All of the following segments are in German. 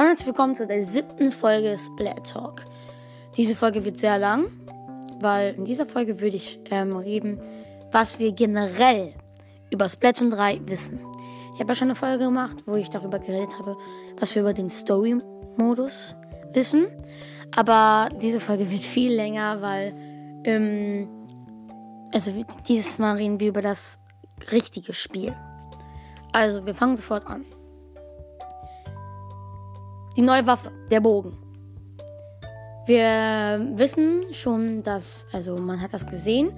Hallo und herzlich willkommen zu der siebten Folge Splat Talk. Diese Folge wird sehr lang, weil in dieser Folge würde ich ähm, reden, was wir generell über Splatoon 3 wissen. Ich habe ja schon eine Folge gemacht, wo ich darüber geredet habe, was wir über den Story-Modus wissen. Aber diese Folge wird viel länger, weil ähm, also dieses Mal reden wir über das richtige Spiel. Also, wir fangen sofort an. Die neue Waffe, der Bogen. Wir wissen schon, dass, also man hat das gesehen.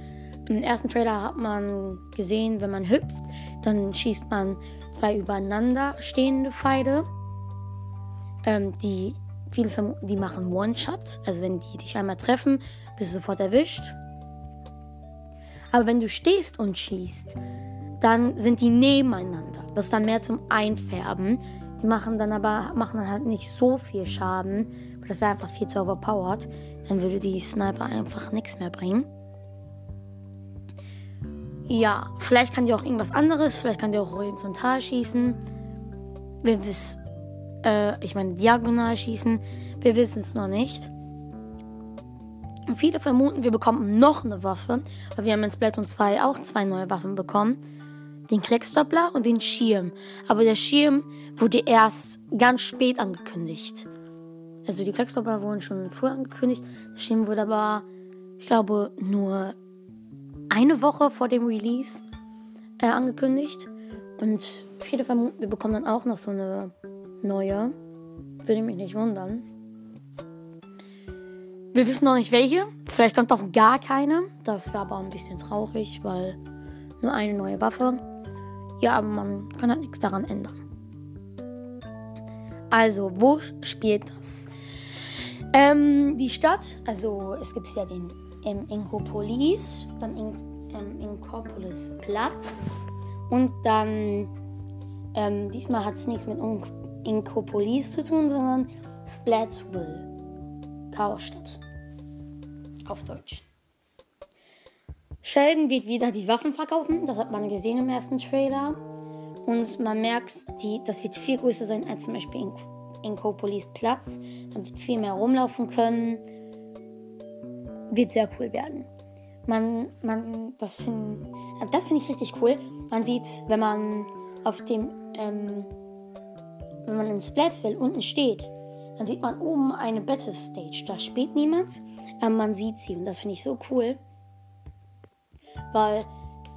Im ersten Trailer hat man gesehen, wenn man hüpft, dann schießt man zwei übereinander stehende Pfeile. Ähm, die viele die machen One-Shot. Also wenn die dich einmal treffen, bist du sofort erwischt. Aber wenn du stehst und schießt, dann sind die nebeneinander. Das ist dann mehr zum Einfärben. Die machen dann aber machen dann halt nicht so viel Schaden. Das wäre einfach viel zu overpowered. Dann würde die Sniper einfach nichts mehr bringen. Ja, vielleicht kann die auch irgendwas anderes. Vielleicht kann die auch horizontal schießen. Wir wissen, äh, ich meine diagonal schießen. Wir wissen es noch nicht. Und viele vermuten, wir bekommen noch eine Waffe. Weil wir haben in Splatoon 2 auch zwei neue Waffen bekommen den Klecksdoppler und den Schirm. Aber der Schirm wurde erst ganz spät angekündigt. Also die Klecksdoppler wurden schon früher angekündigt. Der Schirm wurde aber, ich glaube, nur eine Woche vor dem Release äh, angekündigt. Und viele vermuten, wir bekommen dann auch noch so eine neue. Würde mich nicht wundern. Wir wissen noch nicht welche. Vielleicht kommt auch gar keine. Das wäre aber ein bisschen traurig, weil nur eine neue Waffe. Ja, aber man kann halt nichts daran ändern. Also, wo spielt das? Ähm, die Stadt, also es gibt ja den ähm, Inkopolis, dann in, ähm, Inkopolis Platz und dann ähm, diesmal hat es nichts mit Inkopolis zu tun, sondern Splatsville, Chaosstadt. Auf Deutsch. Sheldon wird wieder die Waffen verkaufen. Das hat man gesehen im ersten Trailer. Und man merkt, die, das wird viel größer sein als zum Beispiel in, in Copolis Platz. Man wird viel mehr rumlaufen können. Wird sehr cool werden. Man, man, das finde das find ich richtig cool. Man sieht, wenn man auf dem, ähm, wenn man in Splatsville unten steht, dann sieht man oben eine Battle Stage. Da spielt niemand, aber man sieht sie und das finde ich so cool weil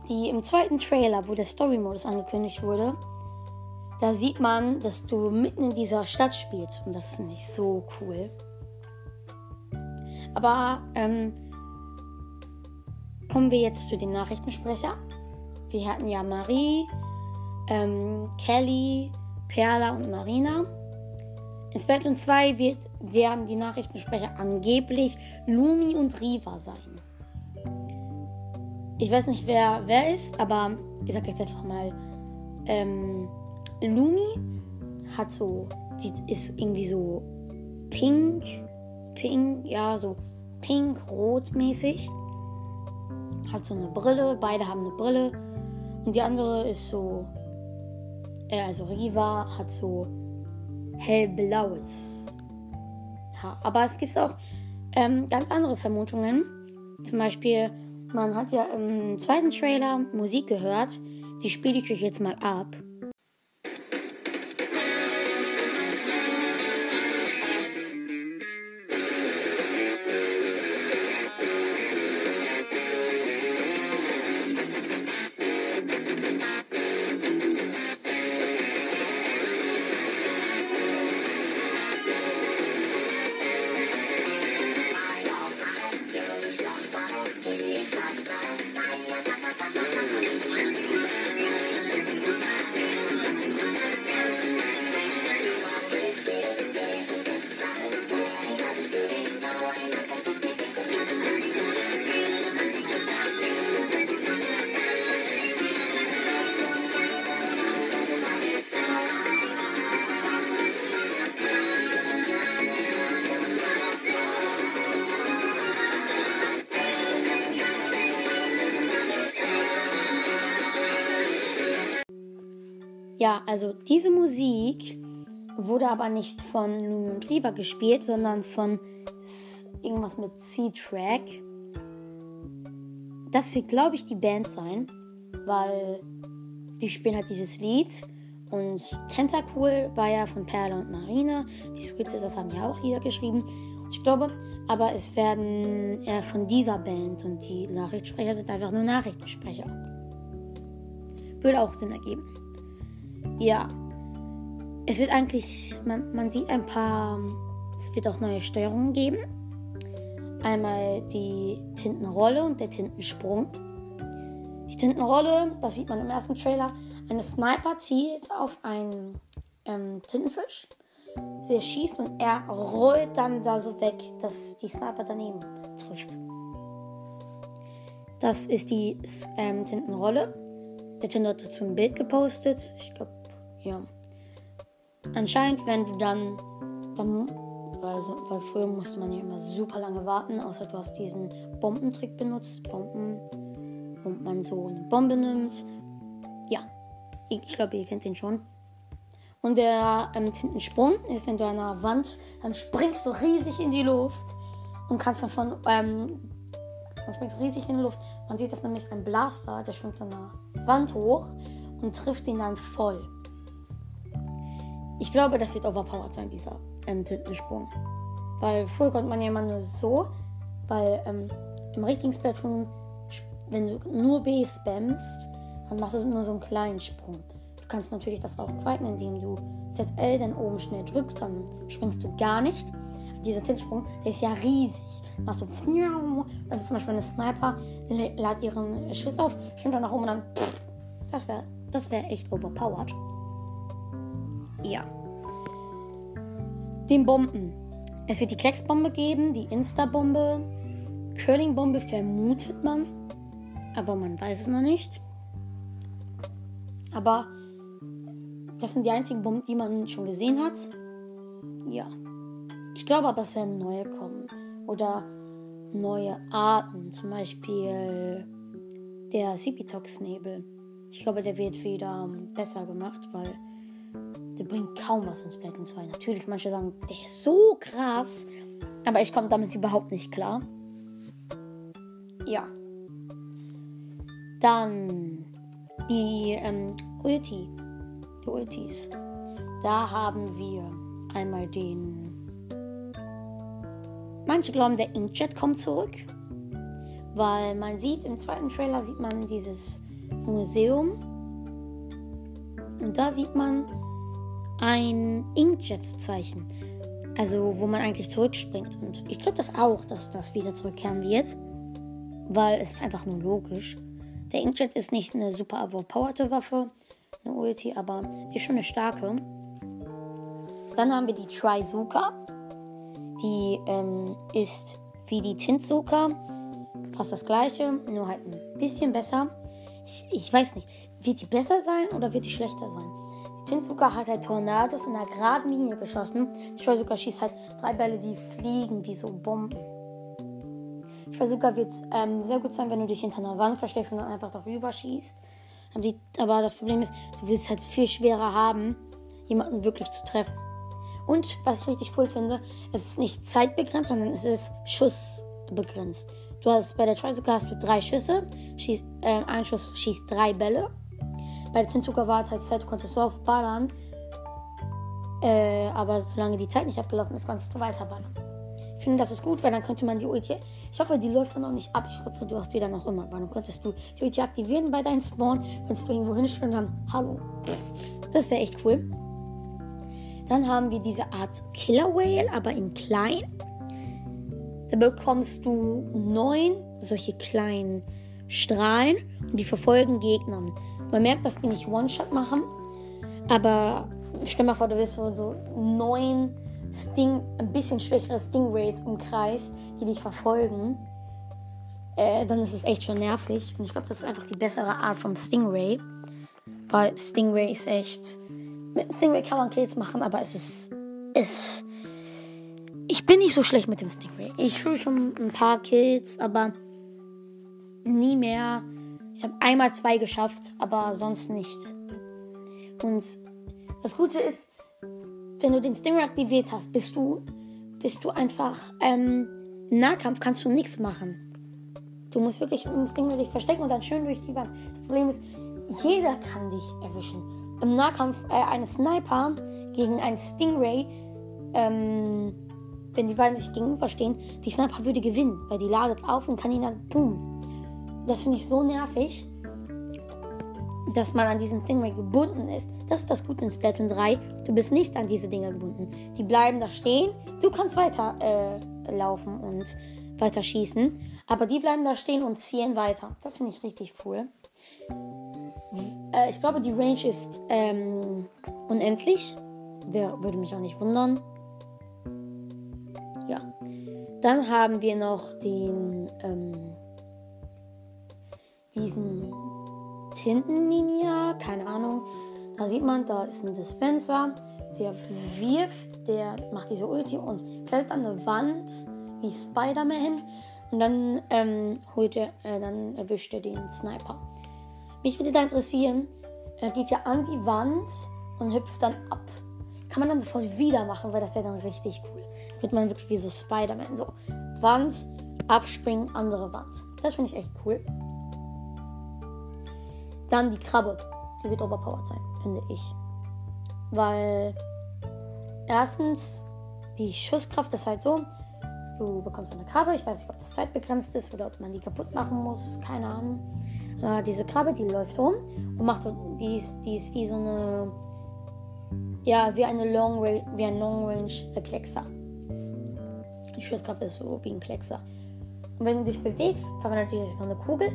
die im zweiten Trailer, wo der Story-Modus angekündigt wurde, da sieht man, dass du mitten in dieser Stadt spielst und das finde ich so cool. Aber ähm, kommen wir jetzt zu den Nachrichtensprecher. Wir hatten ja Marie, ähm, Kelly, Perla und Marina. In Splatoon 2 wird, werden die Nachrichtensprecher angeblich Lumi und Riva sein. Ich weiß nicht, wer wer ist, aber ich sag jetzt einfach mal, ähm, Lumi hat so, die ist irgendwie so pink, pink, ja, so pink-rot mäßig. Hat so eine Brille, beide haben eine Brille. Und die andere ist so, äh, also Riva hat so hellblaues Haar. Aber es gibt auch ähm, ganz andere Vermutungen. Zum Beispiel man hat ja im zweiten Trailer Musik gehört. Die spiele ich euch jetzt mal ab. Ja, also diese Musik wurde aber nicht von Lumi und Riva gespielt, sondern von irgendwas mit C-Track. Das wird, glaube ich, die Band sein, weil die spielen halt dieses Lied. Und Tentacool war ja von Perla und Marina. Die Squids, das haben ja auch Lieder geschrieben. Ich glaube, aber es werden eher von dieser Band und die Nachrichtensprecher sind einfach nur Nachrichtensprecher. Würde auch Sinn ergeben. Ja. Es wird eigentlich, man, man sieht ein paar, es wird auch neue Steuerungen geben. Einmal die Tintenrolle und der Tintensprung. Die Tintenrolle, das sieht man im ersten Trailer, eine Sniper zielt auf einen ähm, Tintenfisch. Der schießt und er rollt dann da so weg, dass die Sniper daneben trifft. Das ist die ähm, Tintenrolle. Tinder hat dazu ein Bild gepostet. Ich glaube, ja. Anscheinend, wenn du dann, dann also, weil früher musste man ja immer super lange warten, außer du hast diesen Bombentrick benutzt. Bomben, und man so eine Bombe nimmt. Ja, ich glaube, ihr kennt den schon. Und der ähm, Tintensprung ist, wenn du an einer Wand, dann springst du riesig in die Luft und kannst davon, ähm, dann springst du riesig in die Luft. Man sieht das nämlich ein Blaster, der schwimmt an der Wand hoch und trifft ihn dann voll. Ich glaube, das wird overpowered sein, dieser ähm, Tintensprung. Weil früher konnte man ja immer nur so, weil ähm, im richtigen Splatoon, wenn du nur B spammst, dann machst du nur so einen kleinen Sprung. Du kannst natürlich das auch quiten, indem du ZL dann oben schnell drückst, dann springst du gar nicht. Dieser Tintensprung, der ist ja riesig. Machst du, dann ist zum Beispiel eine Sniper, lädt ihren Schuss auf, schwimmt dann nach oben und dann, das wäre das wär echt overpowered. Ja. Den Bomben. Es wird die Klecksbombe geben, die Insta-Bombe, Curling-Bombe vermutet man, aber man weiß es noch nicht. Aber das sind die einzigen Bomben, die man schon gesehen hat. Ja. Ich glaube aber, es werden neue kommen. Oder neue Arten. Zum Beispiel der Sipitox-Nebel. Ich glaube, der wird wieder besser gemacht, weil der bringt kaum was in Splatoon 2. Natürlich, manche sagen, der ist so krass. Aber ich komme damit überhaupt nicht klar. Ja. Dann die ähm, Ulti. Die Ultis. Da haben wir einmal den. Manche glauben, der Inkjet kommt zurück. Weil man sieht, im zweiten Trailer sieht man dieses Museum. Und da sieht man ein Inkjet-Zeichen. Also, wo man eigentlich zurückspringt. Und ich glaube das auch, dass das wieder zurückkehren wird. Weil es ist einfach nur logisch. Der Inkjet ist nicht eine super overpowerte Waffe, eine Ulti, aber ist schon eine starke. Dann haben wir die Trizuka. Die ähm, ist wie die Tintsuka. Fast das gleiche, nur halt ein bisschen besser. Ich, ich weiß nicht, wird die besser sein oder wird die schlechter sein? Shinsuka hat halt Tornados in einer geraden Linie geschossen. Shizuka schießt halt drei Bälle, die fliegen wie so Bomben. Shizuka wird ähm, sehr gut sein, wenn du dich hinter einer Wand versteckst und dann einfach darüber schießt. Aber, die, aber das Problem ist, du willst halt viel schwerer haben, jemanden wirklich zu treffen. Und was ich richtig cool finde, es ist nicht zeitbegrenzt, sondern es ist schussbegrenzt. Du hast bei der Trizuka hast du drei Schüsse, schießt, äh, ein Schuss schießt drei Bälle bei der Zinsuka war es halt Zeit, du konntest so oft ballern. Äh, aber solange die Zeit nicht abgelaufen ist, konntest du weiter ballern. Ich finde, das ist gut, weil dann könnte man die Ulti. Ich hoffe, die läuft dann auch nicht ab. Ich hoffe, du hast die dann auch immer. Weil dann könntest du die Ulti aktivieren bei deinem Spawn. Könntest du irgendwo hinstellen und dann Hallo. Das wäre echt cool. Dann haben wir diese Art Killer Whale, aber in klein. Da bekommst du neun solche kleinen Strahlen und die verfolgen Gegner. Man merkt, dass die nicht One-Shot machen, aber stell mal vor, du wirst so, neun Sting, ein bisschen schwächere Stingrays umkreist, die dich verfolgen. Äh, dann ist es echt schon nervig. Und ich glaube, das ist einfach die bessere Art vom Stingray. Weil Stingray ist echt. Mit Stingray kann man Kills machen, aber es ist. Es. Ich bin nicht so schlecht mit dem Stingray. Ich fühle schon ein paar Kills, aber nie mehr ich habe einmal zwei geschafft, aber sonst nicht. Und das Gute ist, wenn du den Stingray aktiviert hast, bist du, bist du einfach ähm, im Nahkampf kannst du nichts machen. Du musst wirklich im Stingray dich verstecken und dann schön durch die Wand. Das Problem ist, jeder kann dich erwischen. Im Nahkampf äh, eine Sniper gegen einen Stingray, ähm, wenn die beiden sich gegenüberstehen, die Sniper würde gewinnen, weil die ladet auf und kann ihn dann boom. Das finde ich so nervig, dass man an diesen Stingray gebunden ist. Das ist das Gute in Splatoon 3. Du bist nicht an diese Dinger gebunden. Die bleiben da stehen. Du kannst weiter äh, laufen und weiter schießen. Aber die bleiben da stehen und ziehen weiter. Das finde ich richtig cool. Äh, ich glaube, die Range ist ähm, unendlich. Der würde mich auch nicht wundern. Ja. Dann haben wir noch den ähm, diesen Tintenlinie, keine Ahnung. Da sieht man, da ist ein Dispenser, der wirft, der macht diese Ulti und klettert an eine Wand wie Spider-Man und dann ähm, holt er, äh, dann erwischt er den Sniper. Mich würde da interessieren, er geht ja an die Wand und hüpft dann ab. Kann man dann sofort wieder machen, weil das wäre dann richtig cool. Wird man wirklich wie so Spider-Man. So, Wand, abspringen, andere Wand. Das finde ich echt cool. Dann die Krabbe. Die wird overpowered sein, finde ich. Weil erstens, die Schusskraft ist halt so, du bekommst eine Krabbe. Ich weiß nicht, ob das zeitbegrenzt ist oder ob man die kaputt machen muss. Keine Ahnung. Äh, diese Krabbe, die läuft rum und macht so, die ist, die ist wie so eine, ja, wie eine Long Range, wie ein Long Range Kleckser. Die Schusskraft ist so wie ein Kleckser. Und wenn du dich bewegst, verwandelt sich so eine Kugel.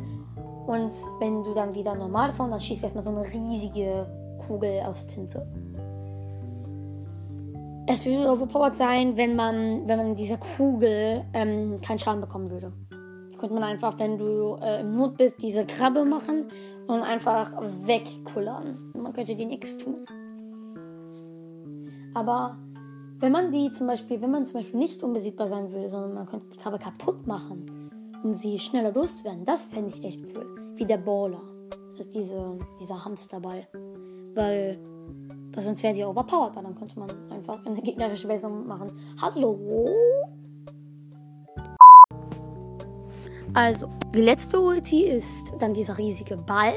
Und wenn du dann wieder normal fährst, dann schießt erstmal so eine riesige Kugel aus Tinte. Es würde overpowered sein, wenn man, wenn man dieser Kugel ähm, keinen Schaden bekommen würde. Könnte man einfach, wenn du äh, im Not bist, diese Krabbe machen und einfach wegkullern. Man könnte dir nichts tun. Aber wenn man die zum Beispiel, wenn man zum Beispiel nicht unbesiegbar sein würde, sondern man könnte die Krabbe kaputt machen, um sie schneller loszuwerden, das fände ich echt cool. Wie der Baller. Das ist diese, dieser Hamsterball. Weil, weil sonst wäre sie overpowered, weil dann könnte man einfach eine gegnerische Version machen. Hallo? Also, die letzte Ulti ist dann dieser riesige Ball,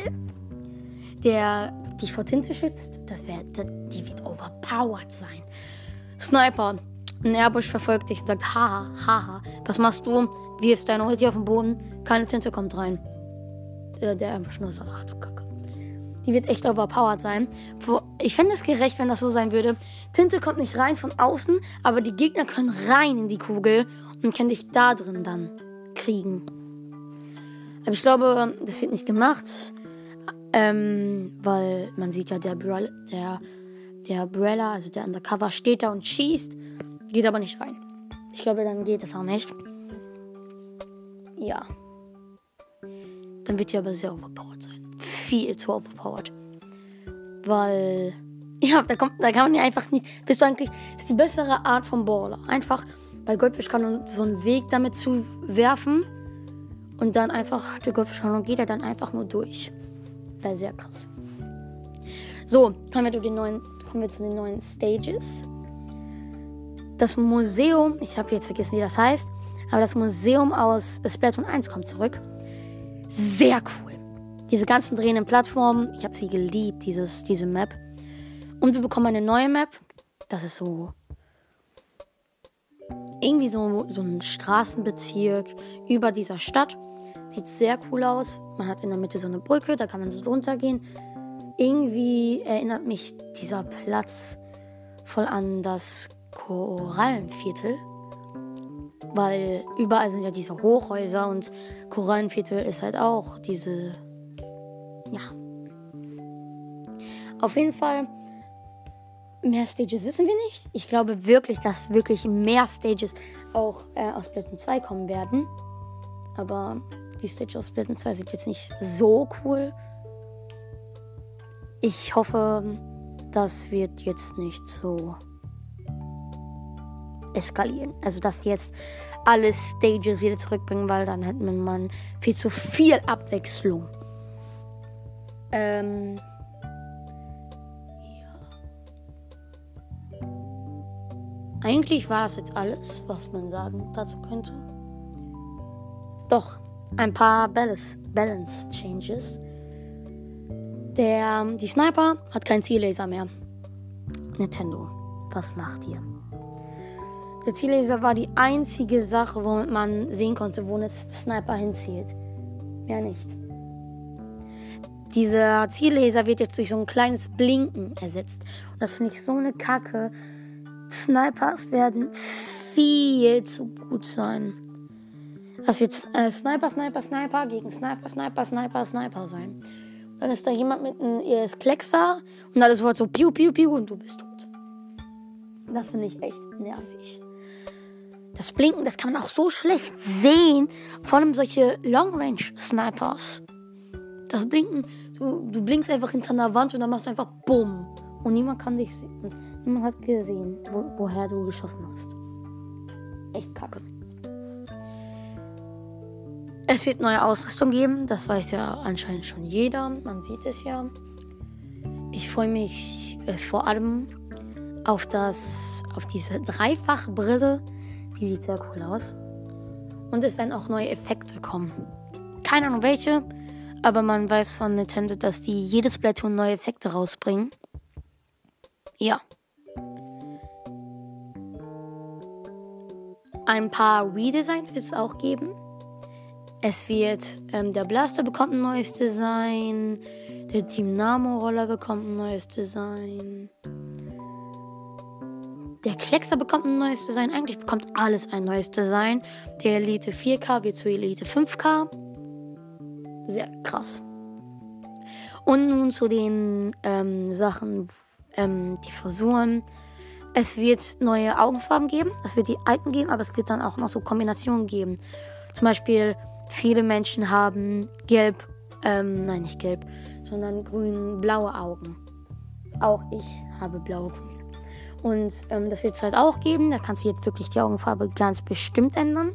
der dich vor Tinte schützt. Das wär, die wird overpowered sein. Sniper, ein Airbush verfolgt dich und sagt, haha, haha, was machst du? Wirfst deine Ulti auf den Boden, keine Tinte kommt rein. Der, der Airbush nur so, ach du Kacke. Die wird echt overpowered sein. Ich fände es gerecht, wenn das so sein würde. Tinte kommt nicht rein von außen, aber die Gegner können rein in die Kugel und können dich da drin dann kriegen. Aber ich glaube, das wird nicht gemacht, ähm, weil man sieht ja, der, Bra der, der Umbrella, also der Undercover, steht da und schießt, geht aber nicht rein. Ich glaube, dann geht das auch nicht. Ja. Dann wird die aber sehr overpowered sein. Viel zu overpowered. Weil, ja, da, kommt, da kann man ja einfach nicht. Bist du eigentlich, ist die bessere Art von Baller. Einfach, bei Goldfisch kann man so einen Weg damit zu werfen und dann einfach, der Goldfischkanone geht er dann einfach nur durch. Wäre sehr krass. So, kommen wir, zu den neuen, kommen wir zu den neuen Stages. Das Museum, ich habe jetzt vergessen, wie das heißt, aber das Museum aus Splatoon 1 kommt zurück. Sehr cool. Diese ganzen drehenden Plattformen, ich habe sie geliebt, dieses, diese Map. Und wir bekommen eine neue Map. Das ist so irgendwie so, so ein Straßenbezirk über dieser Stadt. Sieht sehr cool aus. Man hat in der Mitte so eine Brücke, da kann man so runtergehen. Irgendwie erinnert mich dieser Platz voll an das Korallenviertel. Weil überall sind ja diese Hochhäuser und Korallenviertel ist halt auch diese. Ja. Auf jeden Fall Mehr Stages wissen wir nicht. Ich glaube wirklich, dass wirklich mehr Stages auch äh, aus Splatoon 2 kommen werden. Aber die Stage aus Splatoon 2 sieht jetzt nicht so cool. Ich hoffe, das wird jetzt nicht so eskalieren. Also, dass die jetzt alle Stages wieder zurückbringen, weil dann hätte man viel zu viel Abwechslung. Ähm. Eigentlich war es jetzt alles, was man sagen dazu könnte. Doch, ein paar Balance, Changes. Der, die Sniper hat keinen Ziellaser mehr. Nintendo, was macht ihr? Der Ziellaser war die einzige Sache, womit man sehen konnte, wo ein Sniper hinzielt. Mehr nicht. Dieser Ziellaser wird jetzt durch so ein kleines Blinken ersetzt. Und das finde ich so eine Kacke. Snipers werden viel zu gut sein. Das wird äh, Sniper, Sniper, Sniper gegen Sniper, Sniper, Sniper, Sniper sein. Dann ist da jemand mit einem ES-Kleckser und dann ist es so piu, piu, piu und du bist tot. Das finde ich echt nervig. Das Blinken, das kann man auch so schlecht sehen. Vor allem solche Long-Range-Snipers. Das Blinken, du, du blinkst einfach hinter einer Wand und dann machst du einfach Bumm. Und niemand kann dich sehen. Niemand hat gesehen, wo, woher du geschossen hast. Echt kacke. Es wird neue Ausrüstung geben. Das weiß ja anscheinend schon jeder. Man sieht es ja. Ich freue mich äh, vor allem auf das, auf diese Dreifachbrille. Die sieht sehr cool aus. Und es werden auch neue Effekte kommen. Keine Ahnung welche, aber man weiß von Nintendo, dass die jedes Splatoon neue Effekte rausbringen. Ja. Ein paar Redesigns wird es auch geben. Es wird, ähm, der Blaster bekommt ein neues Design. Der Team Namo Roller bekommt ein neues Design. Der Kleckser bekommt ein neues Design. Eigentlich bekommt alles ein neues Design. Der Elite 4K wird zu Elite 5K. Sehr krass. Und nun zu den ähm, Sachen, ähm, die Frisuren. Es wird neue Augenfarben geben. Es wird die alten geben, aber es wird dann auch noch so Kombinationen geben. Zum Beispiel, viele Menschen haben gelb, ähm, nein, nicht gelb, sondern grün-blaue Augen. Auch ich habe blaue grün. Und ähm, das wird es halt auch geben. Da kannst du jetzt wirklich die Augenfarbe ganz bestimmt ändern.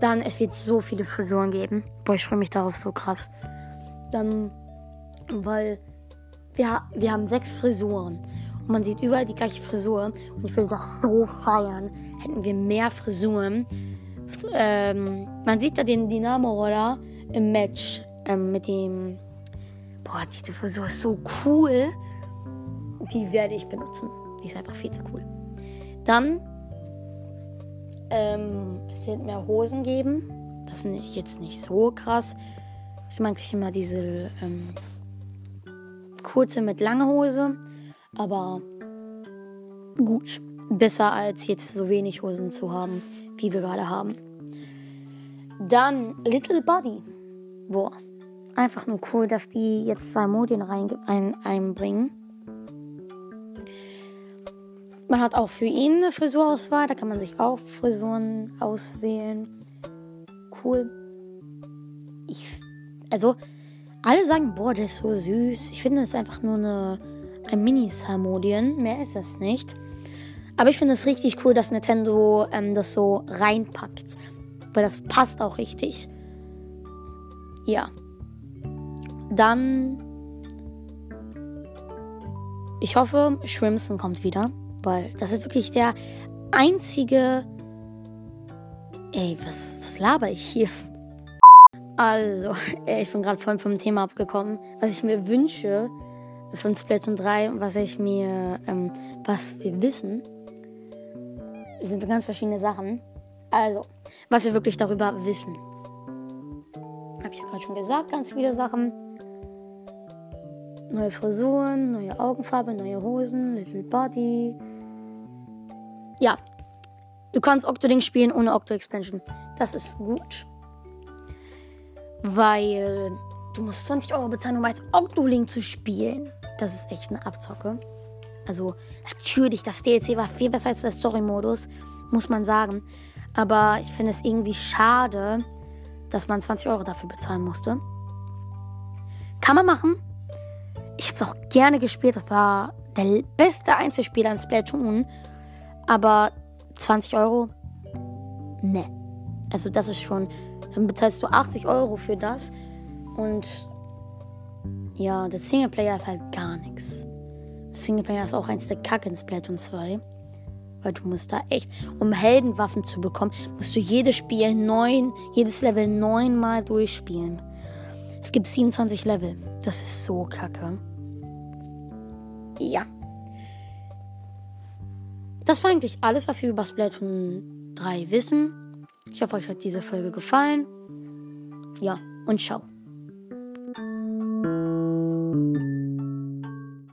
Dann, es wird so viele Frisuren geben. Boah, ich freue mich darauf so krass. Dann, weil wir, wir haben sechs Frisuren. Und man sieht überall die gleiche Frisur. Und ich will das so feiern. Hätten wir mehr Frisuren. Ähm, man sieht da den Dynamo-Roller im Match ähm, mit dem. Boah, diese Frisur ist so cool. Die werde ich benutzen. Die ist einfach viel zu cool. Dann, ähm, es wird mehr Hosen geben. Das finde ich jetzt nicht so krass. Ich mag eigentlich immer diese ähm, kurze mit lange Hose. Aber gut. Besser als jetzt so wenig Hosen zu haben, wie wir gerade haben. Dann Little Body. Boah. Einfach nur cool, dass die jetzt zwei Modien rein, ein, einbringen. Man hat auch für ihn eine Frisurauswahl. Da kann man sich auch Frisuren auswählen. Cool. Ich, also, alle sagen, boah, der ist so süß. Ich finde, es ist einfach nur eine, ein Mini-Samodien. Mehr ist es nicht. Aber ich finde es richtig cool, dass Nintendo ähm, das so reinpackt. Weil das passt auch richtig. Ja. Dann. Ich hoffe, Shrimson kommt wieder. Fußball. Das ist wirklich der einzige. Ey, was, was laber ich hier? Also, ich bin gerade voll vom Thema abgekommen. Was ich mir wünsche von Splatoon 3 und was ich mir, ähm, was wir wissen, sind ganz verschiedene Sachen. Also, was wir wirklich darüber wissen. Habe ich ja gerade schon gesagt, ganz viele Sachen. Neue Frisuren, neue Augenfarbe, neue Hosen, Little Body, ja, du kannst Octolink spielen ohne Octo-Expansion. Das ist gut. Weil du musst 20 Euro bezahlen, um als Octolink zu spielen. Das ist echt eine Abzocke. Also, natürlich, das DLC war viel besser als der Story-Modus, muss man sagen. Aber ich finde es irgendwie schade, dass man 20 Euro dafür bezahlen musste. Kann man machen. Ich habe es auch gerne gespielt. Das war der beste Einzelspieler in Splatoon. Aber 20 Euro? Ne. Also das ist schon. Dann bezahlst du 80 Euro für das. Und ja, der Singleplayer ist halt gar nichts. Singleplayer ist auch eins der Kacke in Splatoon 2. Weil du musst da echt, um Heldenwaffen zu bekommen, musst du jedes Spiel neun, jedes Level neunmal durchspielen. Es gibt 27 Level. Das ist so kacke. Ja. Das war eigentlich alles, was wir über Splatoon 3 wissen. Ich hoffe, euch hat diese Folge gefallen. Ja, und ciao.